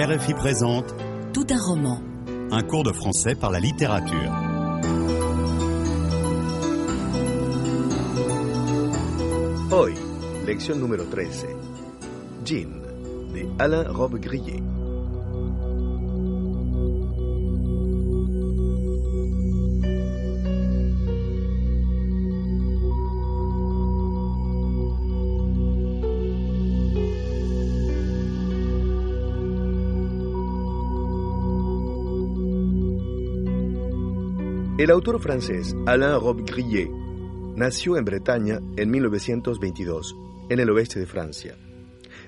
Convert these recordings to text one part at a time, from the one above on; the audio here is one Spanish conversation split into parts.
RFI présente Tout un roman. un cours de français par la littérature. Hoy, lección número 13. Jean, de Alain Robbe-Grillet. El autor francés Alain Robbe-Grillet nació en Bretaña en 1922, en el oeste de Francia.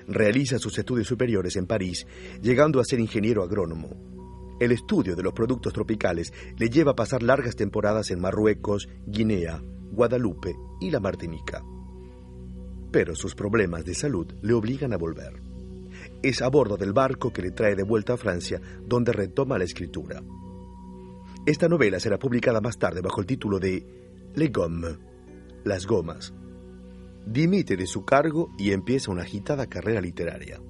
Realiza sus estudios superiores en París, llegando a ser ingeniero agrónomo. El estudio de los productos tropicales le lleva a pasar largas temporadas en Marruecos, Guinea, Guadalupe y la Martinica. Pero sus problemas de salud le obligan a volver. Es a bordo del barco que le trae de vuelta a Francia, donde retoma la escritura. Esta novela será publicada más tarde bajo el título de Les Gommes, las gomas. Dimite de su cargo y empieza una agitada carrera literaria.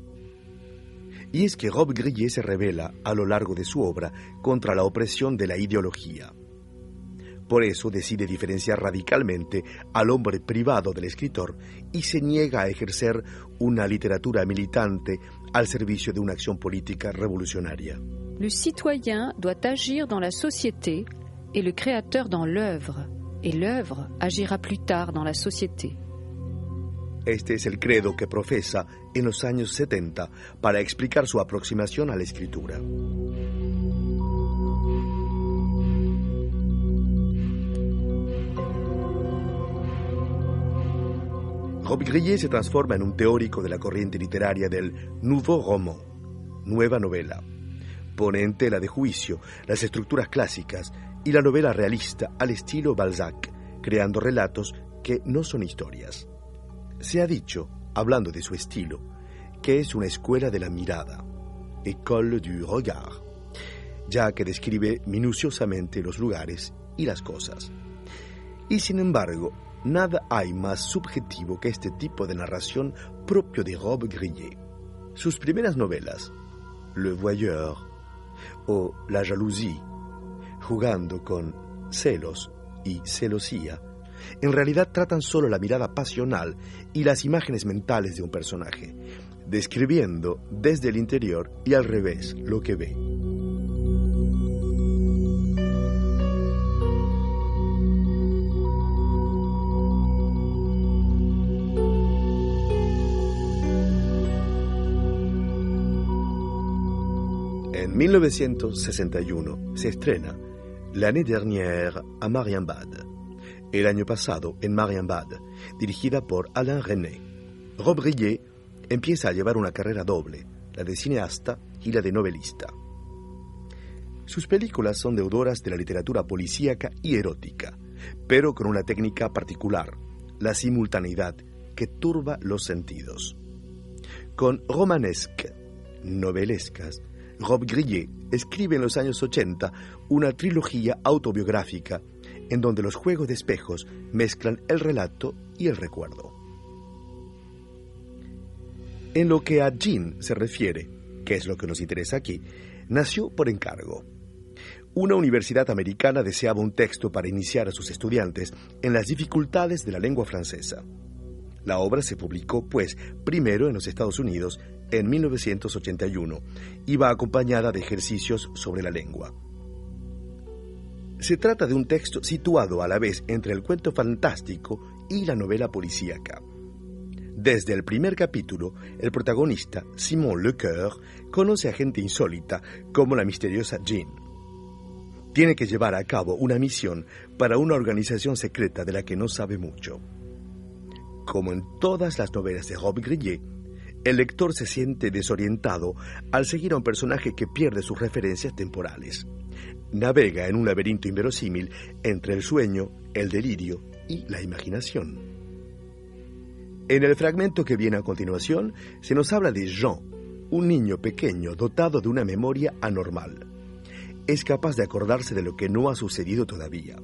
Y es que Rob Grillet se revela a lo largo de su obra contra la opresión de la ideología. Por eso decide diferenciar radicalmente al hombre privado del escritor y se niega a ejercer una literatura militante al servicio de una acción política revolucionaria. Le citoyen doit agir dans la société et le créateur dans l'œuvre, et l'œuvre agira plus tard dans la société. Este es el credo que profesa en los años 70 para explicar su aproximación a la escritura. Robbe-Grillet se transforma en un teórico de la corriente literaria del Nouveau Roman, nueva novela. Pone en tela de juicio las estructuras clásicas y la novela realista al estilo Balzac, creando relatos que no son historias. Se ha dicho, hablando de su estilo, que es una escuela de la mirada, École du regard, ya que describe minuciosamente los lugares y las cosas. Y sin embargo, nada hay más subjetivo que este tipo de narración propio de Rob Grillet. Sus primeras novelas, Le Voyeur o La Jalousie, jugando con celos y celosía, en realidad tratan solo la mirada pasional y las imágenes mentales de un personaje, describiendo desde el interior y al revés lo que ve. En 1961 se estrena L'année dernière à Marienbad, el año pasado en Marienbad, dirigida por Alain René. Rob Grillet empieza a llevar una carrera doble, la de cineasta y la de novelista. Sus películas son deudoras de la literatura policíaca y erótica, pero con una técnica particular, la simultaneidad que turba los sentidos. Con romanesque, novelescas, Rob Grillet escribe en los años 80 una trilogía autobiográfica en donde los juegos de espejos mezclan el relato y el recuerdo. En lo que a Jean se refiere, que es lo que nos interesa aquí, nació por encargo. Una universidad americana deseaba un texto para iniciar a sus estudiantes en las dificultades de la lengua francesa. La obra se publicó, pues, primero en los Estados Unidos en 1981 y va acompañada de ejercicios sobre la lengua. Se trata de un texto situado a la vez entre el cuento fantástico y la novela policíaca. Desde el primer capítulo, el protagonista, Simon Lecoeur, conoce a gente insólita como la misteriosa Jean. Tiene que llevar a cabo una misión para una organización secreta de la que no sabe mucho. Como en todas las novelas de Rob Grillet, el lector se siente desorientado al seguir a un personaje que pierde sus referencias temporales. Navega en un laberinto inverosímil entre el sueño, el delirio y la imaginación. En el fragmento que viene a continuación se nos habla de Jean, un niño pequeño dotado de una memoria anormal. Es capaz de acordarse de lo que no ha sucedido todavía.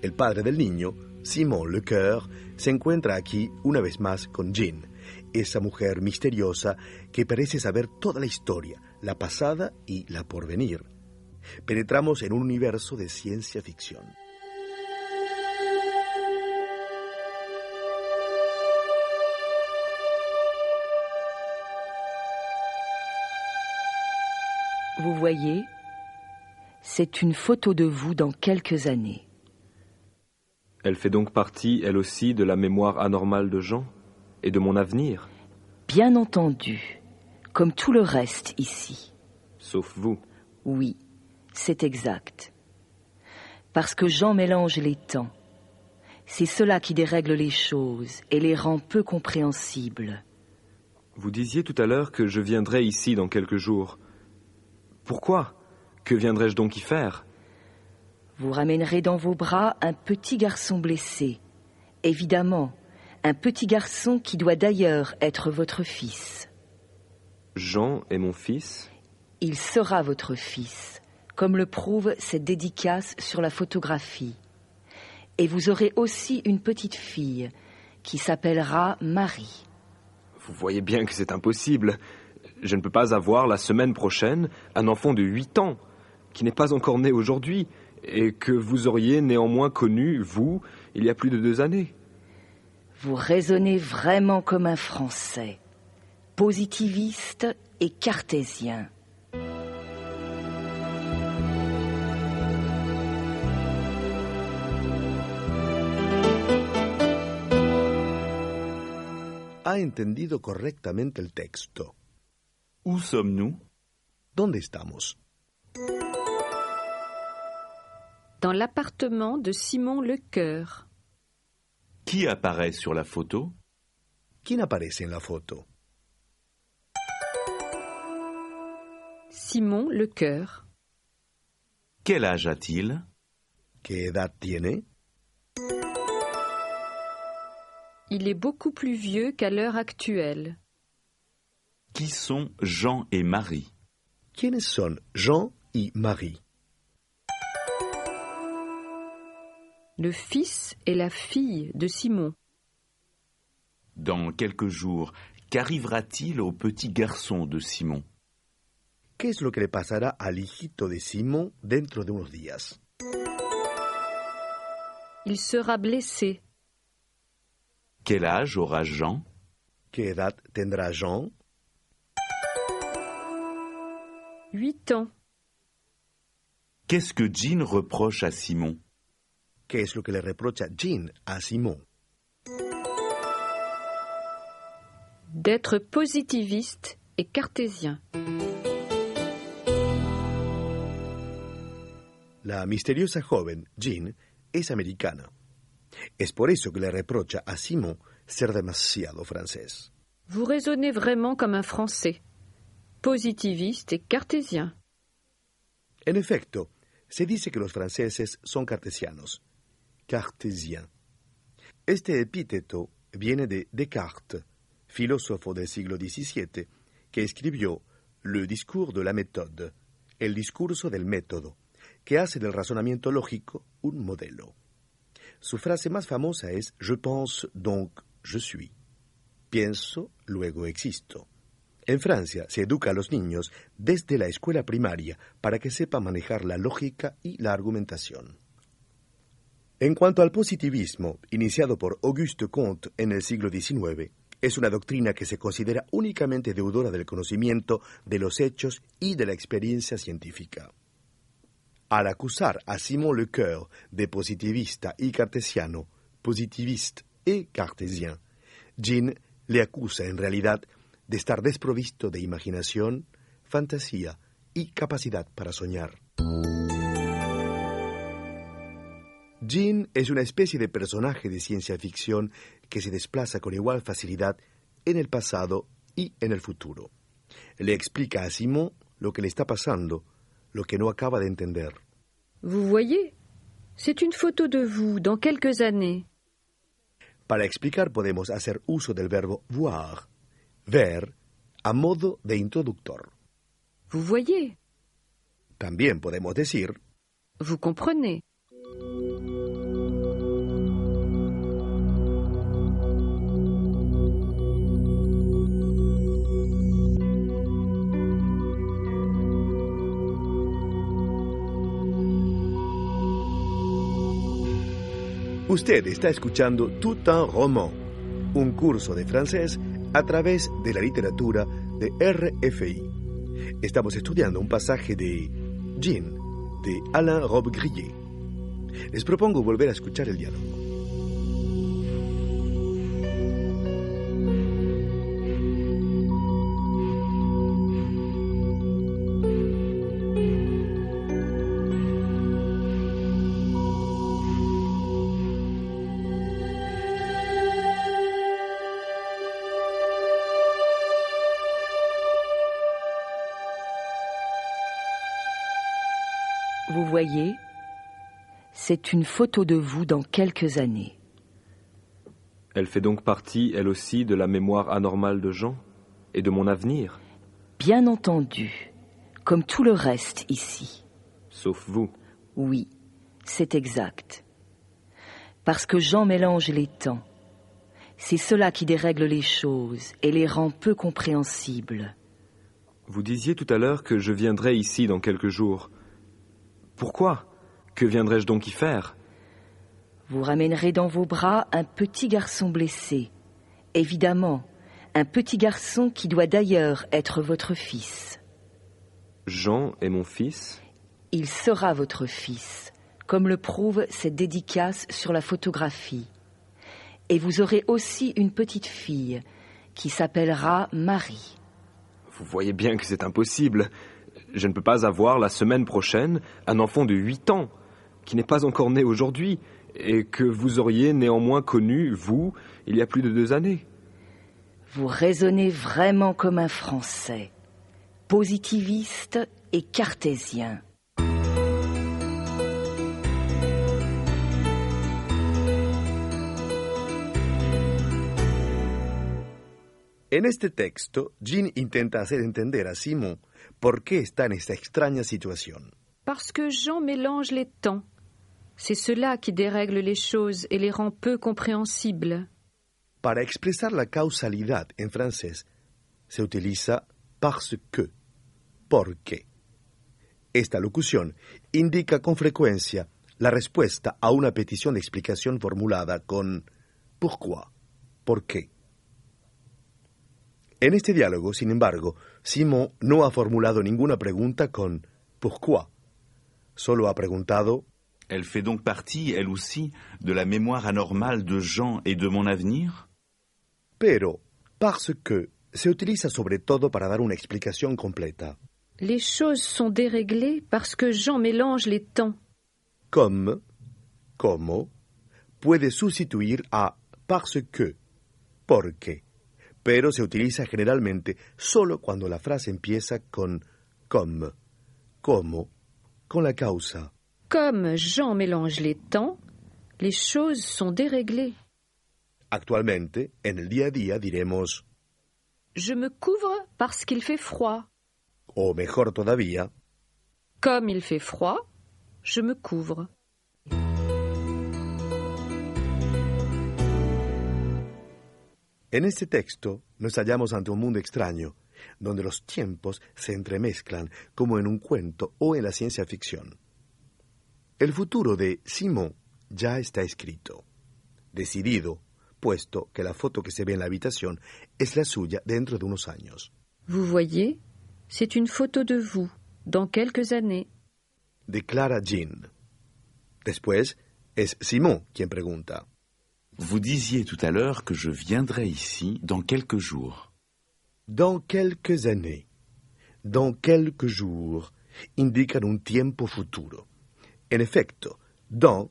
El padre del niño, Simon Lecoeur, se encuentra aquí una vez más con Jean, esa mujer misteriosa que parece saber toda la historia, la pasada y la porvenir. Penetramos en un universo de ciencia ficción. Vous voyez, c'est une photo de vous dans quelques années. Elle fait donc partie, elle aussi, de la mémoire anormale de Jean et de mon avenir, Bien entendu, comme tout le reste ici. sauf vous. Oui, c'est exact. Parce que Jean mélange les temps. C'est cela qui dérègle les choses et les rend peu compréhensibles. Vous disiez tout à l'heure que je viendrais ici dans quelques jours. Pourquoi? Que viendrais-je donc y faire? Vous ramènerez dans vos bras un petit garçon blessé. Évidemment, un petit garçon qui doit d'ailleurs être votre fils. Jean est mon fils Il sera votre fils, comme le prouve cette dédicace sur la photographie. Et vous aurez aussi une petite fille qui s'appellera Marie. Vous voyez bien que c'est impossible. Je ne peux pas avoir la semaine prochaine un enfant de 8 ans, qui n'est pas encore né aujourd'hui, et que vous auriez néanmoins connu, vous, il y a plus de deux années. Vous raisonnez vraiment comme un Français, positiviste et cartésien. Ha entendido correctamente el texto. Où sommes-nous? ¿Dónde estamos? Dans l'appartement de Simon Lecoeur. Qui apparaît sur la photo? ¿Quién aparece en la foto? Simon Lecoeur. Quel âge a-t-il? ¿Qué edad tiene? Il est beaucoup plus vieux qu'à l'heure actuelle. Qui sont Jean et Marie? ¿Quiénes son Jean y Marie? Le fils et la fille de Simon. Dans quelques jours, qu'arrivera-t-il au petit garçon de Simon? ¿Qué es lo que le pasará al hijito de Simón dentro de unos días? Il sera blessé. Quel âge aura Jean? ¿Qué edad tendrá Jean? Huit ans. Qu'est-ce que Jean reproche à Simon? ¿Qué es lo que le reprocha Jean a Simón? D'être positiviste et cartésien. La misteriosa joven, Jean, es americana. Es por eso que le reprocha a Simón ser demasiado francés. Vous raisonnez vraiment comme un Français. Positiviste et cartésien. En efecto, se dice que los franceses son cartesianos. Cartésien. Este epíteto viene de Descartes, filósofo del siglo XVII, que escribió Le discours de la méthode, el discurso del método, que hace del razonamiento lógico un modelo. Su frase más famosa es Je pense donc je suis. Pienso, luego existo. En Francia se educa a los niños desde la escuela primaria para que sepan manejar la lógica y la argumentación. En cuanto al positivismo, iniciado por Auguste Comte en el siglo XIX, es una doctrina que se considera únicamente deudora del conocimiento de los hechos y de la experiencia científica. Al acusar a Simon Lecoeur de positivista y cartesiano, positiviste et cartésien, Jean le acusa en realidad de estar desprovisto de imaginación, fantasía y capacidad para soñar. Jean es una especie de personaje de ciencia ficción que se desplaza con igual facilidad en el pasado y en el futuro. Le explica a Simon lo que le está pasando, lo que no acaba de entender. Vous voyez C'est une photo de vous dans quelques années. Para explicar podemos hacer uso del verbo voir, ver, a modo de introductor. Vous voyez También podemos decir Vous comprenez Usted está escuchando Tout un roman, un curso de francés a través de la literatura de RFI. Estamos estudiando un pasaje de Jean de Alain Robbe-Grillet. Les propongo volver a escuchar el diálogo. Voyez, c'est une photo de vous dans quelques années. Elle fait donc partie, elle aussi, de la mémoire anormale de Jean et de mon avenir, Bien entendu, comme tout le reste ici. sauf vous. Oui, c'est exact. Parce que Jean mélange les temps. C'est cela qui dérègle les choses et les rend peu compréhensibles. Vous disiez tout à l'heure que je viendrais ici dans quelques jours. Pourquoi? Que viendrais-je donc y faire? Vous ramènerez dans vos bras un petit garçon blessé. Évidemment, un petit garçon qui doit d'ailleurs être votre fils. Jean est mon fils? Il sera votre fils, comme le prouve cette dédicace sur la photographie. Et vous aurez aussi une petite fille qui s'appellera Marie. Vous voyez bien que c'est impossible. Je ne peux pas avoir la semaine prochaine un enfant de 8 ans, qui n'est pas encore né aujourd'hui, et que vous auriez néanmoins connu, vous, il y a plus de deux années. Vous raisonnez vraiment comme un Français, positiviste et cartésien. En este texto, Jean intenta hacer entender a Simon por qué está en esta extraña situación. Parce que Jean mélange les temps. C'est cela qui dérègle les choses et les rend peu compréhensibles. Para expresar la causalidad en francés, se utiliza parce que, porque. Esta locución indica con frecuencia la respuesta a una petición de explicación formulada con pourquoi, por qué. En este diálogo, sin embargo, Simon no ha formulado ninguna pregunta con pourquoi. Solo ha preguntado Elle fait donc partie, elle aussi, de la mémoire anormale de Jean et de mon avenir? Pero parce que se utiliza sobre todo para dar una explicación completa, Les choses sont déréglées parce que Jean mélange les temps. comme, como, puede sustituir a parce que, porque, pero se utiliza generalmente solo cuando la frase empieza con comme, como, con la causa. Comme Jean mélange les temps, les choses sont déréglées. Actualmente, en el día a día diremos, Je me couvre parce qu'il fait froid. o mejor todavía, Comme il fait froid, je me couvre. En este texto nos hallamos ante un mundo extraño, donde los tiempos se entremezclan como en un cuento o en la ciencia ficción. El futuro de Simon ya está escrito, decidido, puesto que la foto que se ve en la habitación es la suya dentro de unos años. Vous voyez, c'est une photo de vous, dans quelques années. Declara Jean. Después es Simon quien pregunta. Vous disiez tout à l'heure que je viendrais ici dans quelques jours. Dans quelques années, dans quelques jours, indican un tiempo futuro. En efecto, dans,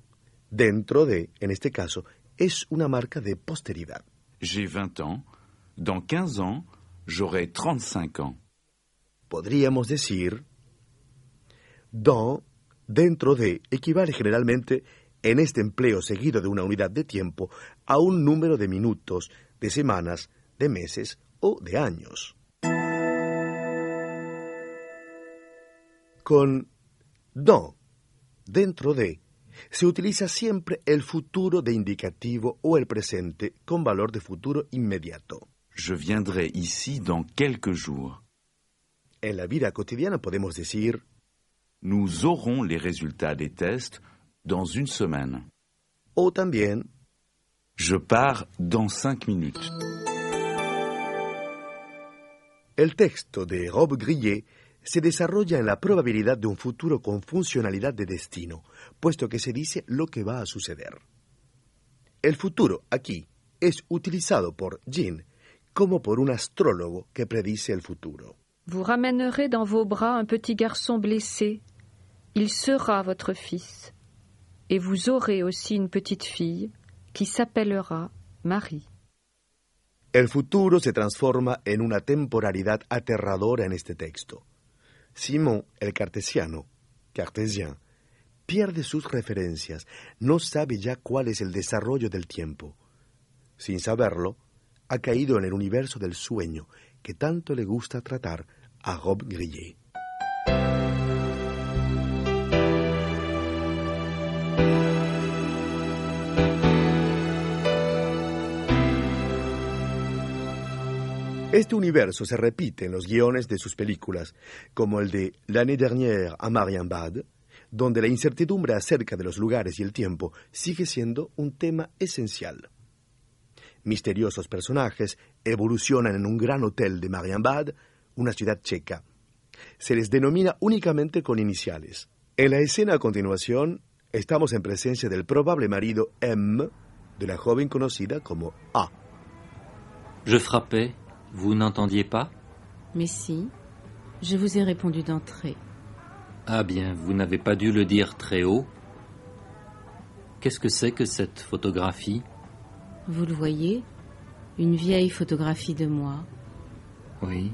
dentro de, en este caso, es una marca de posteridad. J'ai 20 ans. Dans 15 ans, j'aurai 35 ans. Podríamos decir, dans, dentro de, equivale generalmente, en este empleo seguido de una unidad de tiempo, a un número de minutos, de semanas, de meses o de años. Con dans, dentro de, se utiliza siempre el futuro de indicativo o el presente con valor de futuro inmediato. Je viendrai ici dans quelques jours. En la vida cotidiana podemos decir Nous aurons les résultats des tests dans une semaine. o también Je pars dans cinq minutes. El texto de Rob Grillet se desarrolla en la probabilidad de un futuro con funcionalidad de destino, puesto que se dice lo que va a suceder. El futuro aquí es utilizado por Jean como por un astrólogo que predice el futuro. Vous ramènerez dans vos bras un petit garçon blessé. Il sera votre fils. Et vous aurez aussi une petite fille qui s'appellera Marie. El futuro se transforma en una temporalidad aterradora en este texto. Simón, el cartesiano, cartesien, pierde sus referencias, no sabe ya cuál es el desarrollo del tiempo. Sin saberlo, ha caído en el universo del sueño que tanto le gusta tratar a Rob Grillet. Este universo se repite en los guiones de sus películas, como el de L'année dernière à Marienbad, donde la incertidumbre acerca de los lugares y el tiempo sigue siendo un tema esencial. Misteriosos personajes evolucionan en un gran hotel de Marienbad, una ciudad checa. Se les denomina únicamente con iniciales. En la escena a continuación, estamos en presencia del probable marido M de la joven conocida como A. Je frappais, vous n'entendiez pas? Mais si, je vous ai répondu d'entrée. Ah bien, vous n'avez pas dû le dire très haut. Qu'est-ce que c'est que cette photographie? Vous le voyez? Une vieille photographie de moi. Oui.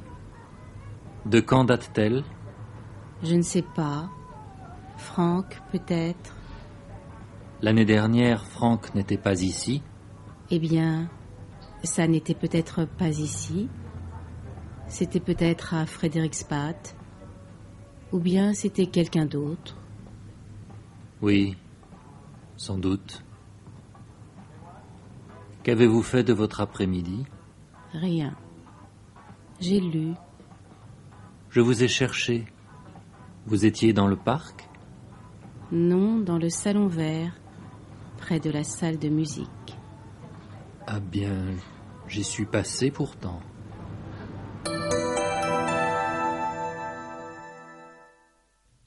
De quand date-t-elle? Je ne sais pas. Franck, peut-être. L'année dernière, Franck n'était pas ici. Eh bien, ça n'était peut-être pas ici. C'était peut-être à Frederiksbad. Ou bien c'était quelqu'un d'autre. Oui, sans doute. Qu'avez-vous fait de votre après-midi? Rien. J'ai lu. Je vous ai cherché. Vous étiez dans le parc? Non, dans le salon vert, près de la salle de musique. Ah bien, j'y suis passé pourtant.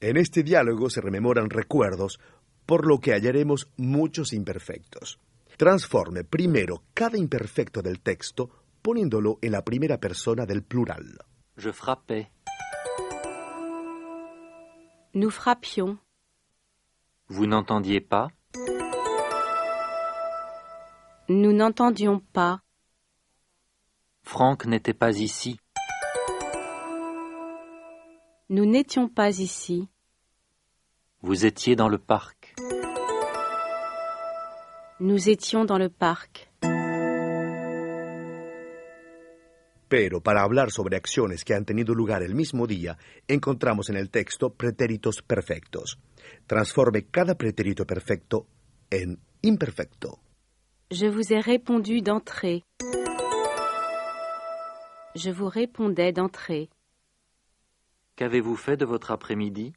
En este diálogo se rememoran recuerdos, por lo que hallaremos muchos imperfectos. Transforme primero cada imperfecto del texto poniéndolo en la primera persona del plural. Je frappais. Nous frappions. Vous n'entendiez pas Nous n'entendions pas. Franck n'était pas ici. Nous n'étions pas ici. Vous étiez dans le parc. Nous étions dans le parc. Pero para hablar sobre acciones que han tenido lugar el mismo día, encontramos en el texto pretéritos perfectos. Transforme cada pretérito perfecto en imperfecto. Je vous ai répondu d'entrée. Je vous répondais d'entrée. Qu'avez-vous fait de votre après-midi?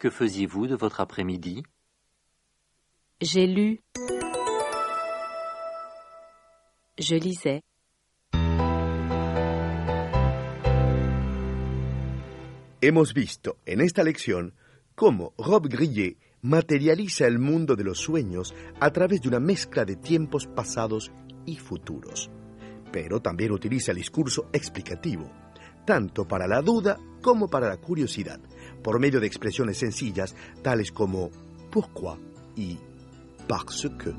Que faisiez-vous de votre après-midi? J'ai lu. Je lisais. Hemos visto en esta lección cómo Rob Grillet materializa el mundo de los sueños a través de una mezcla de tiempos pasados y futuros. Pero también utiliza el discurso explicativo, tanto para la duda como para la curiosidad, por medio de expresiones sencillas tales como pourquoi y parce que.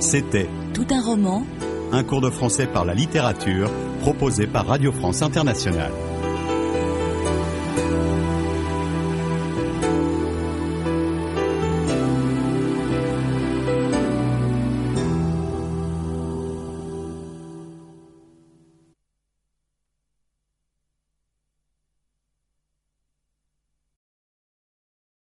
C'était Tout un roman un cours de français par la littérature proposé par Radio France Internationale.